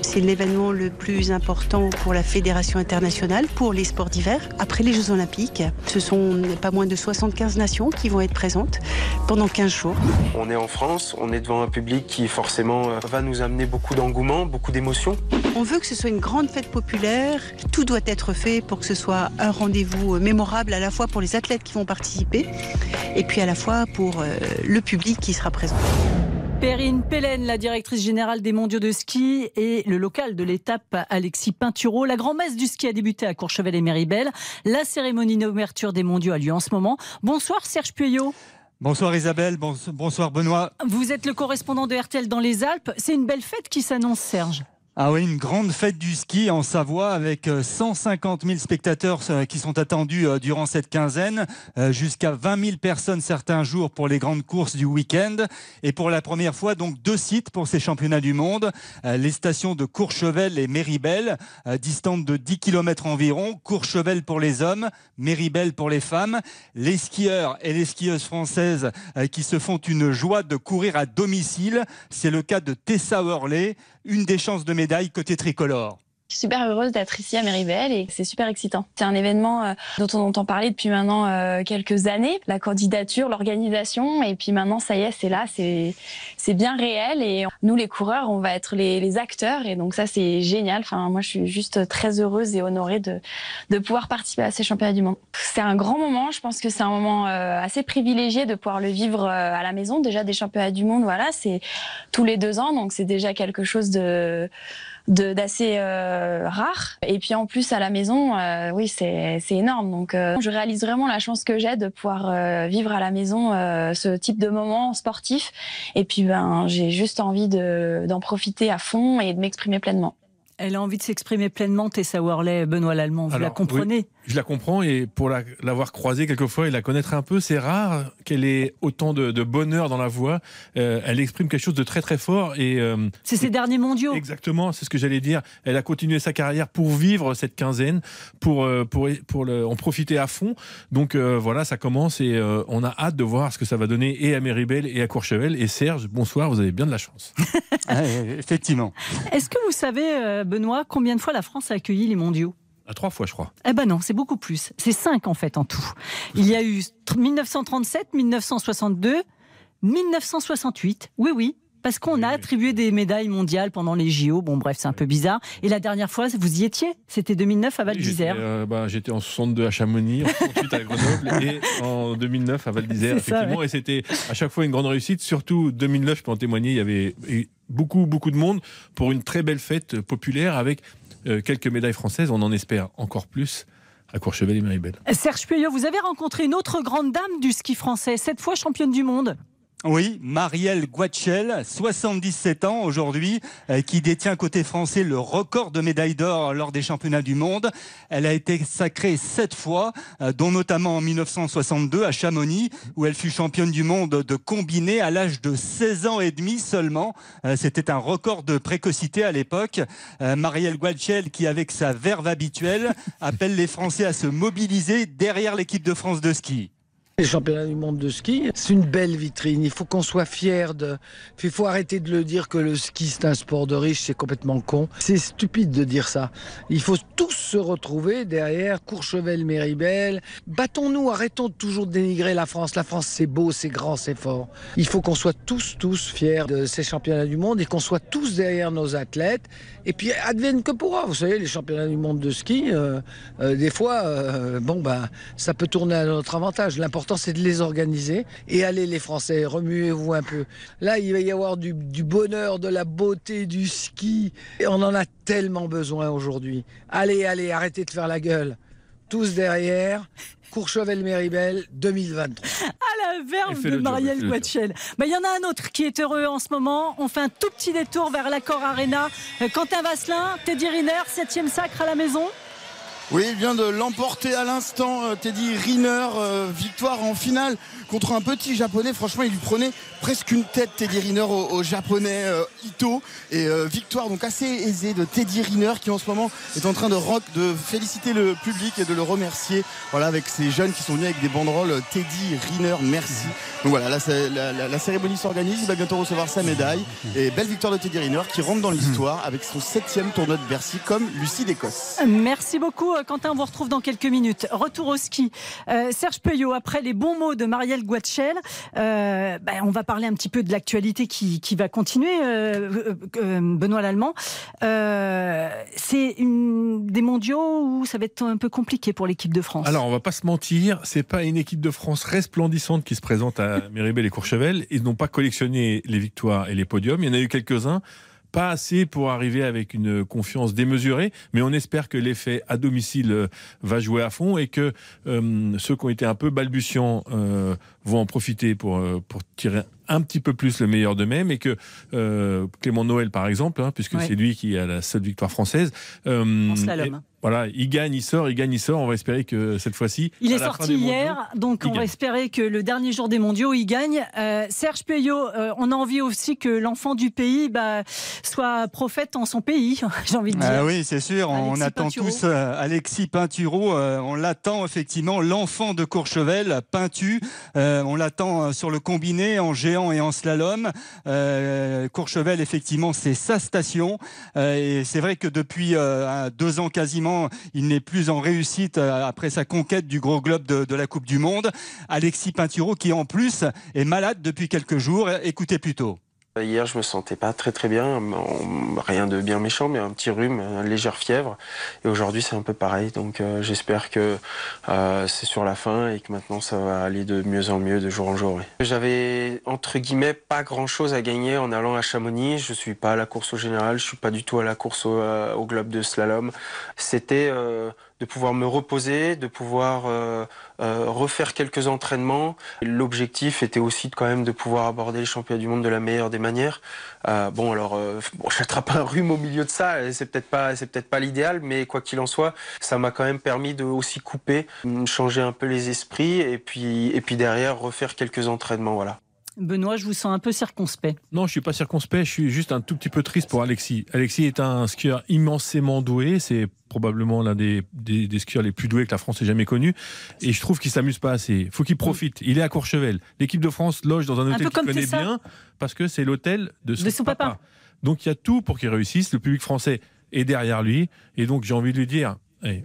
Speaker 13: C'est l'événement le plus important pour la Fédération internationale pour les sports d'hiver. Après les Jeux Olympiques, ce sont pas moins de 75 nations qui vont être présentes pendant 15 jours.
Speaker 14: On est en France, on est devant un public qui forcément euh, va nous amener beaucoup d'engouement, beaucoup d'émotions.
Speaker 13: On veut que ce soit une grande fête populaire. Tout doit être fait pour que ce soit un rendez-vous euh, mémorable à la fois pour les athlètes qui vont participer et puis à la fois pour euh, le public qui sera présent.
Speaker 1: Perrine Pellen, la directrice générale des mondiaux de ski, et le local de l'étape, Alexis Pinturo. La grand-messe du ski a débuté à Courchevel et Méribel. La cérémonie d'ouverture des mondiaux a lieu en ce moment. Bonsoir Serge Pueyo.
Speaker 15: Bonsoir Isabelle, bon- bonsoir Benoît.
Speaker 1: Vous êtes le correspondant de RTL dans les Alpes. C'est une belle fête qui s'annonce, Serge.
Speaker 15: Ah oui, une grande fête du ski en Savoie avec euh, 150 000 spectateurs euh, qui sont attendus euh, durant cette quinzaine, euh, jusqu'à 20 000 personnes certains jours pour les grandes courses du week-end. Et pour la première fois, donc deux sites pour ces championnats du monde, Euh, les stations de Courchevel et Méribel, euh, distantes de 10 km environ. Courchevel pour les hommes, Méribel pour les femmes. Les skieurs et les skieuses françaises euh, qui se font une joie de courir à domicile. C'est le cas de Tessa Worley, une des chances de médaille côté tricolore.
Speaker 16: Super heureuse d'être ici à Méribel et c'est super excitant. C'est un événement euh, dont on entend parler depuis maintenant euh, quelques années. La candidature, l'organisation et puis maintenant ça y est, c'est là, c'est bien réel et nous les coureurs, on va être les, les acteurs et donc ça c'est génial. Enfin moi je suis juste très heureuse et honorée de de pouvoir participer à ces championnats du monde. C'est un grand moment. Je pense que c'est un moment euh, assez privilégié de pouvoir le vivre à la maison. Déjà des championnats du monde, voilà, c'est tous les deux ans donc c'est déjà quelque chose de d'assez euh, rare. Et puis en plus à la maison, euh, oui, c'est c'est énorme. Donc euh, je réalise vraiment la chance que j'ai de pouvoir euh, vivre à la maison euh, ce type de moment sportif. Et puis ben j'ai juste envie de d'en profiter à fond et de m'exprimer pleinement.
Speaker 1: Elle a envie de s'exprimer pleinement, Tessa Worley, Benoît Lallemand. Vous la comprenez
Speaker 2: oui, Je la comprends et pour la- l'avoir croisée quelquefois et la connaître un peu, c'est rare qu'elle ait autant de, de bonheur dans la voix. Euh, elle exprime quelque chose de très très fort et euh,
Speaker 1: C'est ses derniers mondiaux.
Speaker 2: Exactement, c'est ce que j'allais dire. Elle a continué sa carrière pour vivre cette quinzaine, pour euh, pour pour le, en profiter à fond. Donc euh, voilà, ça commence et euh, on a hâte de voir ce que ça va donner et à Méribel et à Courchevel. Et Serge, bonsoir, vous avez bien de la chance.
Speaker 15: Ah, effectivement.
Speaker 1: Est-ce que vous savez, Benoît, combien de fois la France a accueilli les mondiaux?
Speaker 2: À trois fois, je crois.
Speaker 1: Eh ben non, c'est beaucoup plus. C'est cinq en fait en tout. Il y a eu 1937, 1962, 1968. Oui, oui. Parce qu'on a attribué des médailles mondiales pendant les JO. Bon, bref, c'est un peu bizarre. Et la dernière fois, vous y étiez C'était 2009 à Val
Speaker 2: J'étais
Speaker 1: d'Isère.
Speaker 2: euh, bah, j'étais en 62 à Chamonix, en 68 à Grenoble et en 2009 à Val d'Isère,
Speaker 1: ça,
Speaker 2: effectivement.
Speaker 1: ouais.
Speaker 2: Et c'était à chaque fois une grande réussite. Surtout 2009, je peux en témoigner, il y avait beaucoup, beaucoup de monde pour une très belle fête populaire avec quelques médailles françaises. On en espère encore plus à Courchevel et Méribel.
Speaker 1: Serge Puyot, vous avez rencontré une autre grande dame du ski français, cette fois championne du monde.
Speaker 15: Oui, Marielle Guachel, 77 ans aujourd'hui, euh, qui détient côté français le record de médailles d'or lors des championnats du monde. Elle a été sacrée sept fois, euh, dont notamment en 1962 à Chamonix, où elle fut championne du monde de combiné à l'âge de 16 ans et demi seulement. Euh, C'était un record de précocité à l'époque. Marielle Guachel, qui avec sa verve habituelle, appelle les Français à se mobiliser derrière l'équipe de France de ski.
Speaker 17: Les championnats du monde de ski, c'est une belle vitrine. Il faut qu'on soit fier de. Il faut arrêter de le dire que le ski c'est un sport de riche, c'est complètement con. C'est stupide de dire ça. Il faut tous se retrouver derrière Courchevel, Méribel. Battons-nous, arrêtons de toujours dénigrer la France. La France c'est beau, c'est grand, c'est fort. Il faut qu'on soit tous, tous fiers de ces championnats du monde et qu'on soit tous derrière nos athlètes. Et puis advienne que pourra. Vous savez, les championnats du monde de ski, euh, euh, des fois, euh, bon ben, ça peut tourner à notre avantage. L'important c'est de les organiser et allez les Français, remuez-vous un peu. Là, il va y avoir du, du bonheur, de la beauté, du ski. Et on en a tellement besoin aujourd'hui. Allez, allez, arrêtez de faire la gueule. Tous derrière. Courchevel-Méribel 2023.
Speaker 1: À la verve de Marielle Guachel. Bah, Il y en a un autre qui est heureux en ce moment. On fait un tout petit détour vers l'Accor Arena. Euh, Quentin Vasselin, Teddy Riner, septième sacre à la maison.
Speaker 8: Oui, il vient de l'emporter à l'instant, euh, Teddy Riner, euh, victoire en finale contre un petit japonais. Franchement, il lui prenait presque une tête, Teddy Riner, au, japonais euh, Ito. Et victoire donc assez aisée de Teddy Riner qui en ce moment est en train de rock, de féliciter le public et de le remercier. Voilà, avec ces jeunes qui sont venus avec des banderoles Teddy Riner, merci. Donc voilà, la, cérémonie s'organise, il va bientôt recevoir sa médaille. Et belle victoire de Teddy Riner qui rentre dans l'histoire avec son septième tournoi de Bercy comme Lucie d'Écosse.
Speaker 1: Merci beaucoup, Quentin. On vous retrouve dans quelques minutes. Retour au ski. Euh, Serge Peuillot, après les bons mots de Marielle Guachel, euh, ben, on va parler un petit peu de l'actualité qui, va continuer, euh, euh, euh, Benoît Lallemand. Euh, C'est des mondiaux où ça va être un peu compliqué pour l'équipe de France.
Speaker 2: Alors, on va pas se mentir, c'est pas une équipe de France resplendissante qui se présente à Méribel et Courchevel. Ils n'ont pas collectionné les victoires et les podiums. Il y en a eu quelques-uns. Pas assez pour arriver avec une confiance démesurée, mais on espère que l'effet à domicile euh, va jouer à fond et que euh, ceux qui ont été un peu balbutiants euh, vont en profiter pour, pour tirer un petit peu plus le meilleur d'eux-mêmes et que euh, Clément Noël, par exemple, hein, puisque
Speaker 1: Ouais.
Speaker 2: c'est lui qui a la seule victoire française, euh,
Speaker 1: En slalom,
Speaker 2: et-
Speaker 1: hein.
Speaker 2: voilà, il gagne, il sort, il gagne, il sort. On va espérer que cette fois-ci.
Speaker 1: Il est sorti
Speaker 2: mondiaux,
Speaker 1: hier, donc on va espérer que le dernier jour des mondiaux, il gagne. Euh, Serge Puyot, euh, on a envie aussi que l'enfant du pays bah, soit prophète en son pays, j'ai envie de dire.
Speaker 15: Ah oui, c'est sûr. on attend
Speaker 1: Pinturo.
Speaker 15: tous euh, Alexis Pinturo. euh, on l'attend effectivement, l'enfant de Courchevel, Peintu. Euh, on l'attend sur le combiné en géant et en slalom. Euh, Courchevel, effectivement, c'est sa station. Euh, et c'est vrai que depuis euh, deux ans quasiment, il n'est plus en réussite après sa conquête du gros globe de, de la Coupe du Monde. Alexis Pinturo, qui en plus est malade depuis quelques jours. Écoutez plutôt.
Speaker 14: Hier, je me sentais pas très très bien, rien de bien méchant, mais un petit rhume, une légère fièvre. Et aujourd'hui, c'est un peu pareil. Donc, euh, j'espère que euh, c'est sur la fin et que maintenant, ça va aller de mieux en mieux de jour en jour. J'avais entre guillemets pas grand chose à gagner en allant à Chamonix. Je suis pas à la course au général, je suis pas du tout à la course au, euh, au globe de slalom. C'était de pouvoir me reposer, de pouvoir euh, euh, refaire quelques entraînements. L'objectif était aussi de, quand même de pouvoir aborder les championnats du monde de la meilleure des manières. Euh, bon alors, bon, j'attrape un rhume au milieu de ça, c'est peut-être pas, c'est peut-être pas l'idéal, mais quoi qu'il en soit, ça m'a quand même permis de aussi couper, changer un peu les esprits et puis et puis derrière refaire quelques entraînements, voilà.
Speaker 1: Benoît, je vous sens un peu circonspect.
Speaker 2: Non, je suis pas circonspect, je suis juste un tout petit peu triste pour Alexis. Alexis est un skieur immensément doué, c'est probablement l'un des, des, skieurs les plus doués que la France ait jamais connu. Et je trouve qu'il s'amuse pas assez. Il faut qu'il profite. Il est à Courchevel. L'équipe de France loge dans un hôtel qu'il connaît bien parce que c'est l'hôtel de son, papa. Donc il y a tout pour qu'il réussisse. Le public français est derrière lui. Et donc j'ai envie de lui dire,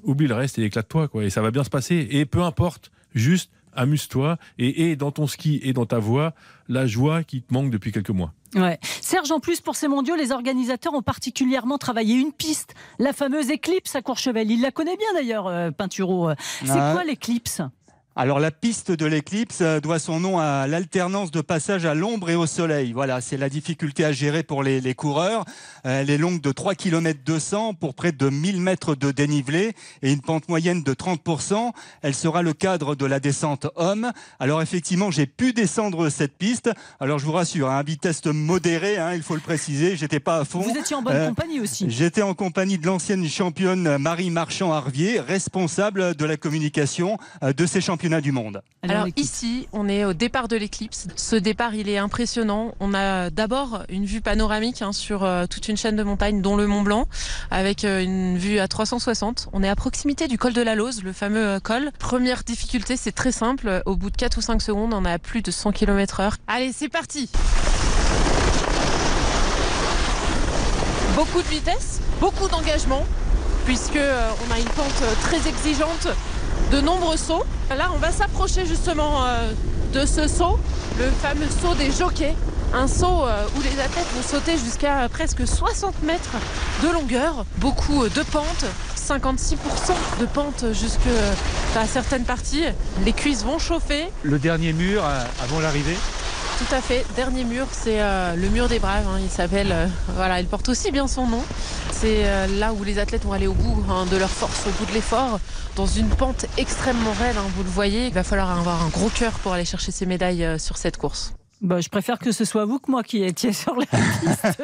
Speaker 2: oublie le reste et éclate-toi. Quoi. Et ça va bien se passer. Et peu importe, juste amuse-toi et, dans ton ski et dans ta voix la joie qui te manque depuis quelques mois.
Speaker 1: Ouais. Serge, en plus, pour ces mondiaux, les organisateurs ont particulièrement travaillé une piste, la fameuse éclipse à Courchevel. Il la connaît bien d'ailleurs, euh, Pinturo. C'est quoi l'éclipse
Speaker 15: alors la piste de l'éclipse euh, doit son nom à l'alternance de passage à l'ombre et au soleil. Voilà, c'est la difficulté à gérer pour les, coureurs. Euh, elle est longue de 3 km 200 pour près de 1000 mètres de dénivelé et une pente moyenne de 30%. Elle sera le cadre de la descente homme. Alors effectivement, j'ai pu descendre cette piste. Alors je vous rassure, hein, un vitesse modéré, hein, il faut le préciser. J'étais pas à fond.
Speaker 1: Vous étiez en bonne euh, compagnie aussi.
Speaker 15: J'étais en compagnie de l'ancienne championne Marie Marchand-Harvier, responsable de la communication de ces championnats du monde.
Speaker 18: Alors ici, on est au départ de l'éclipse. Ce départ, il est impressionnant. On a d'abord une vue panoramique hein, sur euh, toute une chaîne de montagnes, dont le Mont Blanc, avec euh, une vue à 360. On est à proximité du col de la Lose, le fameux euh, col. Première difficulté, c'est très simple. Au bout de 4 ou 5 secondes, on à plus de 100 km heure. Allez, c'est parti Beaucoup de vitesse, beaucoup d'engagement, puisque on a une pente très exigeante de nombreux sauts. Là, on va s'approcher justement euh, de ce saut, le fameux saut des jockeys. Un saut euh, où les athlètes vont sauter jusqu'à presque 60 mètres de longueur, beaucoup de pentes, 56% de pente jusqu'à certaines parties. Les cuisses vont chauffer.
Speaker 15: Le dernier mur euh, avant l'arrivée
Speaker 18: tout à fait. Dernier mur, c'est le mur des braves. Hein. Il s'appelle. voilà, il porte aussi bien son nom. C'est là où les athlètes vont aller au bout hein, de leur force, au bout de l'effort dans une pente extrêmement raide, hein, vous le voyez. Il va falloir avoir un gros cœur pour aller chercher ces médailles euh, sur cette course.
Speaker 1: Bah, je préfère que ce soit vous que moi qui étiez sur la piste.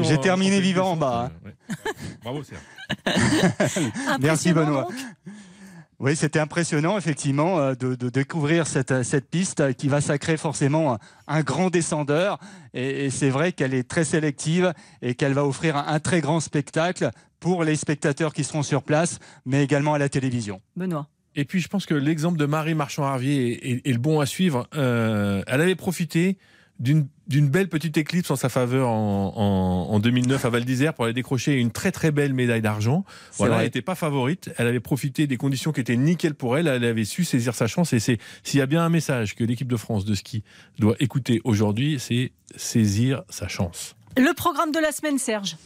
Speaker 15: J'ai terminé vivant en bas.
Speaker 2: Hein. Bravo, Serge.
Speaker 15: Merci, Benoît. Oui, c'était impressionnant, effectivement, euh, de, découvrir cette, cette, piste qui va sacrer forcément un grand descendeur. Et, c'est vrai qu'elle est très sélective et qu'elle va offrir un, très grand spectacle pour les spectateurs qui seront sur place, mais également à la télévision.
Speaker 1: Benoît.
Speaker 2: Et puis je pense que l'exemple de Marie Marchand-Harvier est, le bon à suivre. Euh, elle avait profité d'une belle petite éclipse en sa faveur en, 2009 à Val d'Isère pour aller décrocher une très très belle médaille d'argent. Voilà, elle n'était pas favorite. Elle avait profité des conditions qui étaient nickel pour elle. Elle avait su saisir sa chance. Et c'est s'il y a bien un message que l'équipe de France de ski doit écouter aujourd'hui, c'est saisir sa chance.
Speaker 1: Le programme de la semaine, Serge.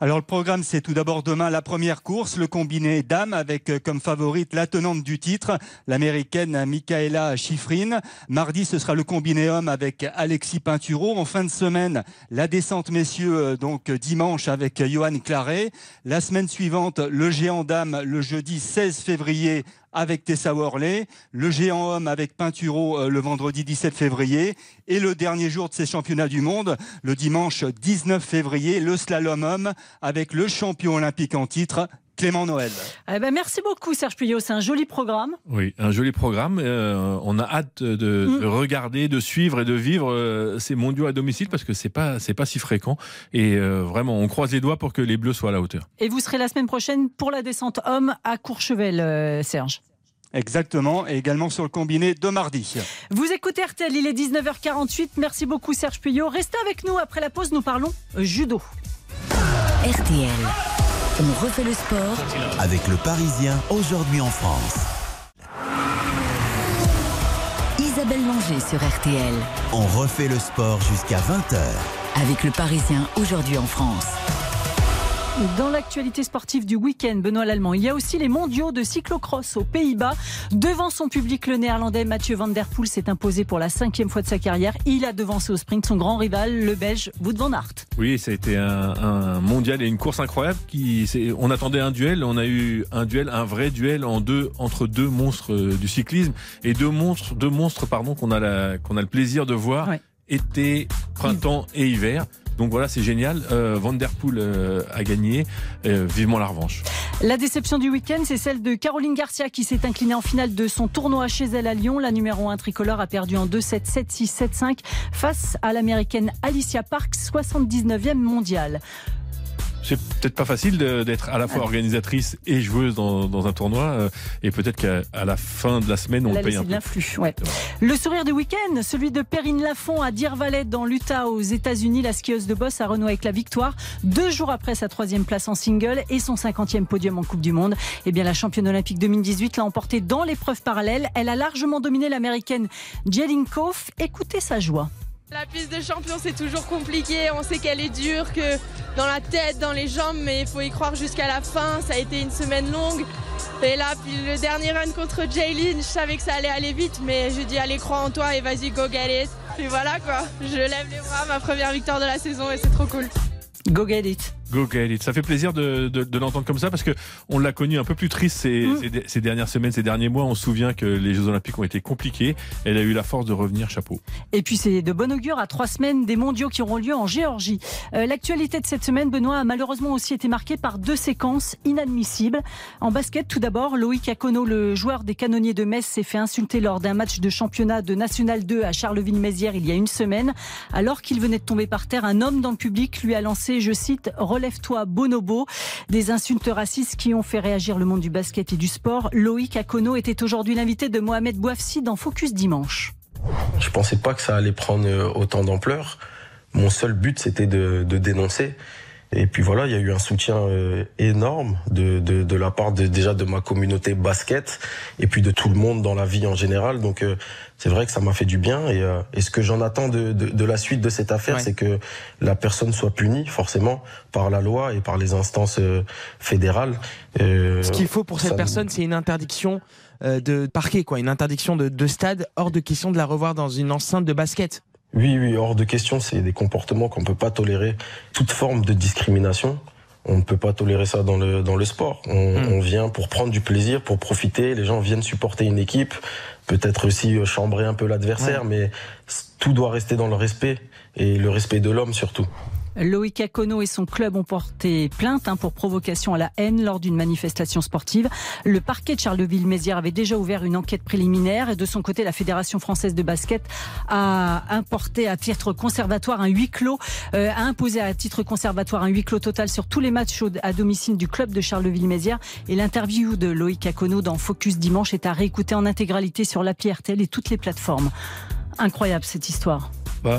Speaker 15: Alors le programme, c'est tout d'abord demain la première course, le combiné dames avec euh, comme favorite la tenante du titre, l'américaine Michaela Schifrin. Mardi, ce sera le combiné homme avec Alexis Pinturo. En fin de semaine, la descente messieurs, euh, donc dimanche avec Johan Claret. La semaine suivante, le géant dame le jeudi 16 février avec Tessa Worley, le géant homme avec Pinturo euh, le vendredi 17 février et le dernier jour de ces championnats du monde, le dimanche 19 février, le slalom homme avec le champion olympique en titre, Clément Noël.
Speaker 1: Eh ben merci beaucoup Serge Puyot, c'est un joli programme.
Speaker 2: Oui, un joli programme. Euh, on a hâte de, mm. regarder, de suivre et de vivre euh, ces mondiaux à domicile parce que c'est pas c'est pas si fréquent et vraiment on croise les doigts pour que les Bleus soient à la hauteur.
Speaker 1: Et vous serez la semaine prochaine pour la descente homme à Courchevel, Serge.
Speaker 15: Exactement, et également sur le combiné de mardi.
Speaker 1: Vous écoutez RTL, il est 19h48. Merci beaucoup Serge Puyot. Restez avec nous, après la pause, nous parlons judo.
Speaker 4: RTL, on refait le sport
Speaker 10: avec le Parisien aujourd'hui en France.
Speaker 4: Isabelle Langer sur RTL.
Speaker 10: On refait le sport jusqu'à 20h.
Speaker 4: Avec le Parisien aujourd'hui en France.
Speaker 1: Dans l'actualité sportive du week-end, Benoît Lallemand, il y a aussi les mondiaux de cyclocross aux Pays-Bas. Devant son public, le néerlandais Mathieu Van Der Poel s'est imposé pour la cinquième fois de sa carrière. Il a devancé au sprint son grand rival, le belge Wout van Aert.
Speaker 2: Oui, ça a été un, un mondial et une course incroyable. Qui, on attendait un duel, on a eu un duel, un vrai duel en deux, entre deux monstres euh, du cyclisme et deux monstres, deux monstres pardon, qu'on a, la, qu'on a le plaisir de voir été, printemps et hiver. Donc voilà, c'est génial. Euh, Van Der Poel euh, a gagné. Euh, vivement la revanche.
Speaker 1: La déception du week-end, c'est celle de Caroline Garcia qui s'est inclinée en finale de son tournoi chez elle à Lyon. La numéro 1 tricolore a perdu en 2-7, 7-6, 7-5 face à l'américaine Alicia Parks, 79e mondiale.
Speaker 2: C'est peut-être pas facile de- d'être à la fois organisatrice et joueuse dans, dans un tournoi. euh, et peut-être qu'à la fin de la semaine, on le paye un
Speaker 1: de
Speaker 2: peu.
Speaker 1: l'influx. Ouais. Le sourire du week-end, celui de Perrine Lafont à Deer Valley dans l'Utah aux États-Unis. La skieuse de boss a renoué avec la victoire deux jours après sa troisième place en single et son cinquantième podium en Coupe du Monde. Eh bien, la championne olympique 2018 l'a emporté dans l'épreuve parallèle. Elle a largement dominé l'américaine Jelinkoff. Écoutez sa joie.
Speaker 19: La piste de champion, c'est toujours compliqué. On sait qu'elle est dure, que dans la tête, dans les jambes, mais il faut y croire jusqu'à la fin. Ça a été une semaine longue. Et là, puis le dernier run contre Jaylin, je savais que ça allait aller vite, mais je dis allez, crois en toi et vas-y, go get it. Et voilà quoi, je lève les bras, ma première victoire de la saison et c'est trop cool.
Speaker 1: Go get it.
Speaker 2: Go get it. Ça fait plaisir de, de, de l'entendre comme ça parce que on l'a connu un peu plus triste ces,
Speaker 1: Mm.
Speaker 2: ces, ces dernières semaines, ces derniers mois. On se souvient que les Jeux Olympiques ont été compliqués. Elle a eu la force de revenir, chapeau.
Speaker 1: Et puis c'est de bon augure à trois semaines des mondiaux qui auront lieu en Géorgie. Euh, L'actualité de cette semaine, Benoît, a malheureusement aussi été marquée par deux séquences inadmissibles. En basket, tout d'abord, Loïc Akono, le joueur des canonniers de Metz, s'est fait insulter lors d'un match de championnat de National 2 à Charleville-Mézières il y a une semaine. Alors qu'il venait de tomber par terre, un homme dans le public lui a lancé, je cite, Relève-toi, bonobo. Des insultes racistes qui ont fait réagir le monde du basket et du sport. Loïc Akono était aujourd'hui l'invité de Mohamed Bouafsi dans Focus Dimanche.
Speaker 20: Je pensais pas que ça allait prendre euh, autant d'ampleur. Mon seul but, c'était de dénoncer. Et puis voilà, il y a eu un soutien euh, énorme de, de, de la part de, déjà de ma communauté basket et puis de tout le monde dans la vie en général. Donc euh, c'est vrai que ça m'a fait du bien. Et, euh, et ce que j'en attends de, de, de la suite de cette affaire, c'est que la personne soit punie forcément par la loi et par les instances fédérales. Euh,
Speaker 21: Ce qu'il faut pour cette personne, c'est une interdiction de parquet, quoi, une interdiction de, de stade, hors de question de la revoir dans une enceinte de basket.
Speaker 20: Oui, oui, hors de question, c'est des comportements qu'on ne peut pas tolérer. Toute forme de discrimination, on ne peut pas tolérer ça dans le, dans le sport. On,
Speaker 21: Hmm.
Speaker 20: on vient pour prendre du plaisir, pour profiter. Les gens viennent supporter une équipe, peut-être aussi euh, chambrer un peu l'adversaire, mais tout doit rester dans le respect et le respect de l'homme surtout.
Speaker 1: Loïc Akono et son club ont porté plainte hein, pour provocation à la haine lors d'une manifestation sportive. Le parquet de Charleville-Mézières avait déjà ouvert une enquête préliminaire et de son côté, la Fédération française de basket a importé à titre conservatoire un huis clos, euh, a imposé à titre conservatoire un huis clos total sur tous les matchs à domicile du club de Charleville-Mézières. Et l'interview de Loïc Akono dans Focus Dimanche est à réécouter en intégralité sur l'appli RTL et toutes les plateformes. Incroyable cette histoire.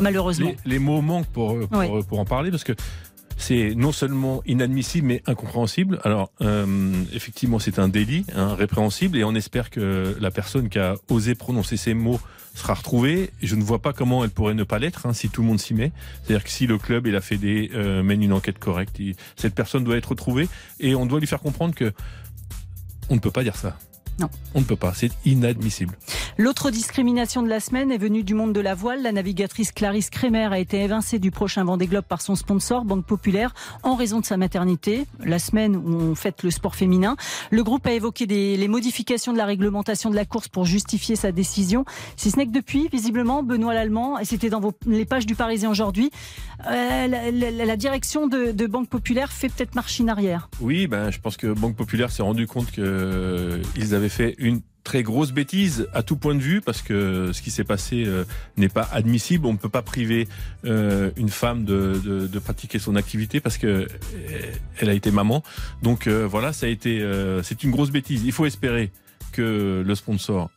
Speaker 1: Malheureusement.
Speaker 2: Les, les mots manquent pour, pour, en parler parce que c'est non seulement inadmissible mais incompréhensible. Alors euh, effectivement c'est un délit, hein, répréhensible et on espère que la personne qui a osé prononcer ces mots sera retrouvée. Je ne vois pas comment elle pourrait ne pas l'être hein, si tout le monde s'y met. C'est-à-dire que si le club et la Fédé euh, mènent une enquête correcte, il- cette personne doit être retrouvée et on doit lui faire comprendre que on ne peut pas dire ça.
Speaker 1: Non.
Speaker 2: On ne peut pas, c'est inadmissible.
Speaker 1: L'autre discrimination de la semaine est venue du monde de la voile. La navigatrice Clarisse Kremer a été évincée du prochain Vendée Globe par son sponsor, Banque Populaire, en raison de sa maternité. La semaine où on fête le sport féminin. Le groupe a évoqué les modifications de la réglementation de la course pour justifier sa décision. Si ce n'est que depuis, visiblement, Benoît Lallemand, et c'était dans les pages du Parisien aujourd'hui, euh, la, direction de, Banque Populaire fait peut-être marche in arrière.
Speaker 2: Oui, ben, je pense que Banque Populaire s'est rendu compte qu'ils avaient fait une très grosse bêtise à tout point de vue parce que ce qui s'est passé euh, n'est pas admissible. On ne peut pas priver euh, une femme de, de, de pratiquer son activité parce que euh, elle a été maman. Donc euh, voilà, ça a été, euh, c'est une grosse bêtise. Il faut espérer que le sponsor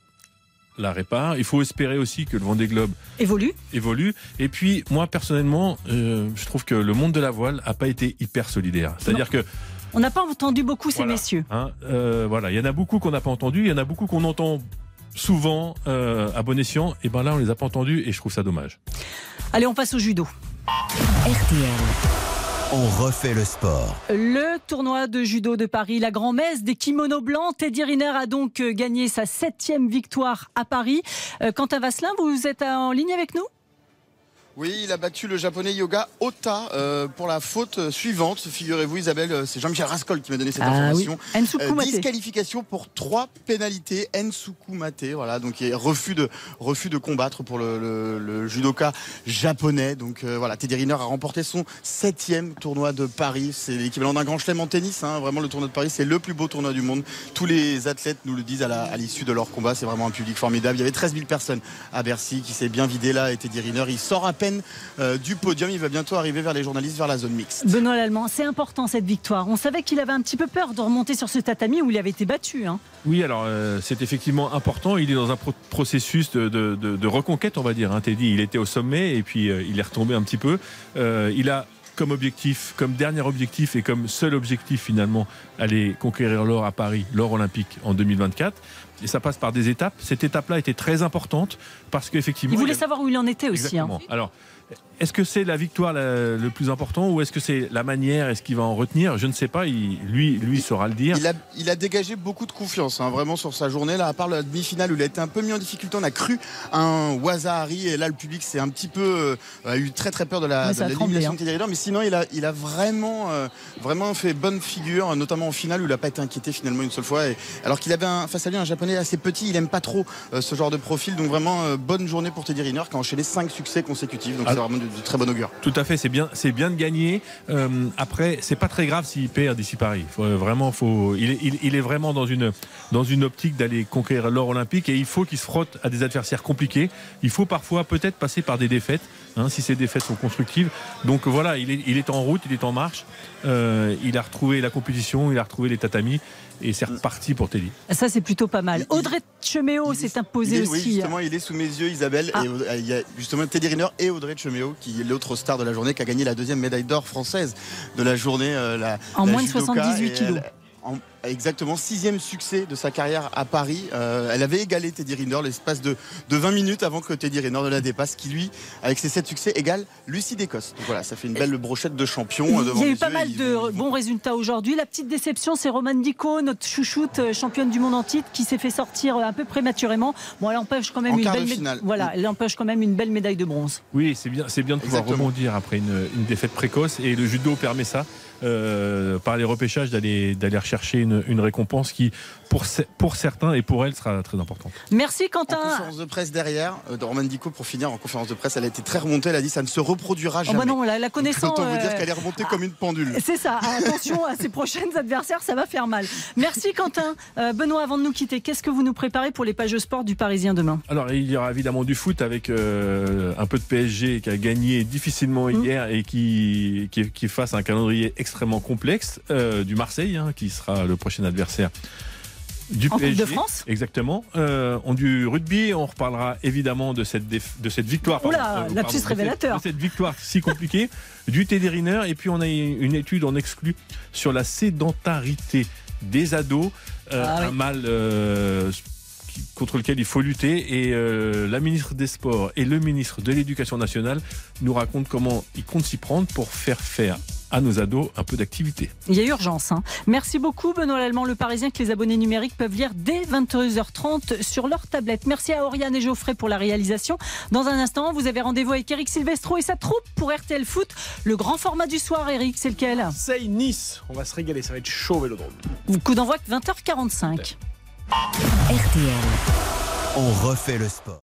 Speaker 2: la répare. Il faut espérer aussi que le Vendée Globe
Speaker 1: évolue.
Speaker 2: évolue. Et puis, moi, personnellement, euh, je trouve que le monde de la voile a pas été hyper solidaire. C'est-à-dire que
Speaker 1: On n'a pas entendu beaucoup ces
Speaker 2: Voilà.
Speaker 1: messieurs.
Speaker 2: Hein, euh, voilà, il y en a beaucoup qu'on n'a pas entendu, il y en a beaucoup qu'on entend souvent euh, à bon escient. Et ben là, on les a pas entendus et je trouve ça dommage.
Speaker 1: Allez, on passe au judo.
Speaker 4: RTL.
Speaker 10: On refait le sport.
Speaker 1: Le tournoi de judo de Paris, la grand-messe des kimonos blancs. Teddy Riner a donc euh, gagné sa septième victoire à Paris. Euh, Quentin Vasselin, vous êtes en ligne avec nous?
Speaker 8: Oui, il a battu le japonais Yoga Ota euh, pour la faute suivante. Figurez-vous, Isabelle, euh, c'est Jean-Michel Rascol qui m'a donné cette
Speaker 1: Ah oui.
Speaker 8: information.
Speaker 1: Ensuku Mate.
Speaker 8: disqualification pour trois pénalités. Ensuku Mate, voilà, donc il refus de refus de combattre pour le, le- le judoka japonais. Donc euh, voilà, Teddy Riner a remporté son septième tournoi de Paris. C'est l'équivalent d'un grand chelem en tennis. hein. Vraiment, le tournoi de Paris, c'est le plus beau tournoi du monde. Tous les athlètes nous le disent à l'issue de leur combat. C'est vraiment un public formidable. Il y avait 13 000 personnes à Bercy qui s'est bien vidé là. Et Teddy Riner, il sort à peine euh, du podium. Il va bientôt arriver vers les journalistes, vers la zone mixte.
Speaker 1: Benoît Lallemand, c'est important cette victoire. On savait qu'il avait un petit peu peur de remonter sur ce tatami où il avait été battu. hein.
Speaker 2: Oui, alors euh, c'est effectivement important. Il est dans un pro- processus de, de- de- de reconquête, on va dire. Hein, Teddy, il était au sommet et puis euh, il est retombé un petit peu. Euh, il a comme objectif, comme dernier objectif et comme seul objectif finalement, aller conquérir l'or à Paris, l'or olympique en 2024. Et ça passe par des étapes. Cette étape-là était très importante parce qu'effectivement.
Speaker 1: Il voulait
Speaker 2: il
Speaker 1: savoir où il en était aussi. hein.
Speaker 2: Exactement. Alors, est-ce que c'est la victoire la- le plus important ou est-ce que c'est la manière Est-ce qu'il va en retenir? Je ne sais pas. Il- lui, lui saura le dire.
Speaker 8: Il a, il a dégagé beaucoup de confiance, hein, vraiment sur sa journée. Là, à part la demi-finale où il a été un peu mis en difficulté, on a cru un Wazahari et là, le public s'est un petit peu euh, a eu très très peur de la de
Speaker 1: ça a
Speaker 8: l'élimination
Speaker 1: tremblé,
Speaker 8: de Teddy Riner. Mais sinon, il a, il a vraiment, euh, vraiment fait bonne figure, notamment en finale où il n'a pas été inquiété finalement une seule fois. Et, alors qu'il avait un- face à lui un japonais assez petit, il aime pas trop euh, ce genre de profil. Donc vraiment euh, bonne journée pour Teddy Riner qui a enchaîné 5 succès consécutifs. Donc
Speaker 2: Ah.
Speaker 8: De, très bon augure.
Speaker 2: Tout à fait, c'est bien, c'est bien de gagner. Euh, après, c'est pas très grave s'il perd d'ici Paris. Euh, vraiment, il, est, vraiment dans une, dans une optique d'aller conquérir l'or olympique et il faut qu'il se frotte à des adversaires compliqués. Il faut parfois peut-être passer par des défaites, hein, si ces défaites sont constructives. Donc voilà, il est, il est en route, il est en marche. Euh, il a retrouvé la compétition, il a retrouvé les tatamis et c'est reparti pour Teddy.
Speaker 1: Ça, c'est plutôt pas mal. Audrey Cheméo s'est imposée
Speaker 8: Il est- oui,
Speaker 1: aussi.
Speaker 8: justement, il est sous mes yeux, Isabelle.
Speaker 1: Ah.
Speaker 8: Et euh, il y a justement Teddy Riner et Audrey Cheméo, qui est l'autre star de la journée, qui a gagné la deuxième médaille d'or française de la journée. euh, la,
Speaker 1: En
Speaker 8: la
Speaker 1: moins de
Speaker 8: judoka.
Speaker 1: 78
Speaker 8: Et
Speaker 1: kilos.
Speaker 8: elle- en- exactement, sixième succès de sa carrière à Paris. Euh, elle avait égalé Teddy Riner l'espace de, de 20 minutes avant que Teddy Riner ne la dépasse, qui lui, avec ses sept succès, égale Lucie Décosse. Donc voilà, ça fait une belle brochette de champions. euh,
Speaker 1: Il y a eu pas
Speaker 8: yeux.
Speaker 1: mal
Speaker 8: Ils-
Speaker 1: de bons résultats aujourd'hui. La petite déception, c'est Romane Dico, notre chouchoute euh, championne du monde en titre, qui s'est fait sortir un peu prématurément. Bon, elle empêche quand même
Speaker 8: En
Speaker 1: une belle
Speaker 8: de
Speaker 1: mé-
Speaker 8: finale.
Speaker 1: Voilà, elle empêche quand même une belle médaille de bronze.
Speaker 2: Oui, c'est bien, c'est bien de pouvoir
Speaker 8: Exactement.
Speaker 2: rebondir après une, une défaite précoce et le judo permet ça. Euh, par les repêchages d'aller rechercher une, une récompense qui pour pour certains et pour elle sera très importante.
Speaker 1: Merci
Speaker 8: En
Speaker 1: Quentin.
Speaker 8: conférence de presse derrière, euh, de Roman Dico pour finir en conférence de presse, elle a été très remontée. Elle a dit ça ne se reproduira
Speaker 1: Oh
Speaker 8: jamais.
Speaker 1: bah non, la, la
Speaker 8: Donc,
Speaker 1: connaissant.
Speaker 8: Autant vous dire
Speaker 1: euh,
Speaker 8: qu'elle est remontée comme une pendule?
Speaker 1: C'est ça, attention à ses prochaines adversaires, ça va faire mal. Merci Quentin. Euh, Benoît, avant de nous quitter, qu'est-ce que vous nous préparez pour les pages de sport du Parisien demain?
Speaker 2: Alors il y aura évidemment du foot avec euh, un peu de PSG qui a gagné difficilement
Speaker 1: Mmh.
Speaker 2: hier et qui, qui, qui face à un calendrier extrêmement complexe euh, du Marseille hein, qui sera le prochain adversaire du
Speaker 1: En Coupe
Speaker 2: PSG.
Speaker 1: de France
Speaker 2: Exactement. Euh, on du rugby, on reparlera évidemment de cette de cette victoire.
Speaker 1: Oula,
Speaker 2: euh,
Speaker 1: lapsus
Speaker 2: pardon, de cette-
Speaker 1: révélateur.
Speaker 2: de cette victoire si compliquée du Teddy Riner et puis on a une étude en exclu sur la sédentarité des ados, euh,
Speaker 1: Ah oui.
Speaker 2: un mal euh, contre lequel il faut lutter. Et euh, la ministre des Sports et le ministre de l'Éducation nationale nous racontent comment ils comptent s'y prendre pour faire faire à nos ados un peu d'activité.
Speaker 1: Il y a urgence. hein. Merci beaucoup Benoît Lallemand, le Parisien que les abonnés numériques peuvent lire dès 22h30 sur leur tablette. Merci à Oriane et Geoffrey pour la réalisation. Dans un instant, vous avez rendez-vous avec Eric Silvestro et sa troupe pour RTL Foot. Le grand format du soir, Eric, c'est lequel?
Speaker 22: Marseille, Nice. On va se régaler, ça va être chaud au vélodrome.
Speaker 1: Coup d'envoi 20h45.
Speaker 4: RTL.
Speaker 10: On refait le sport.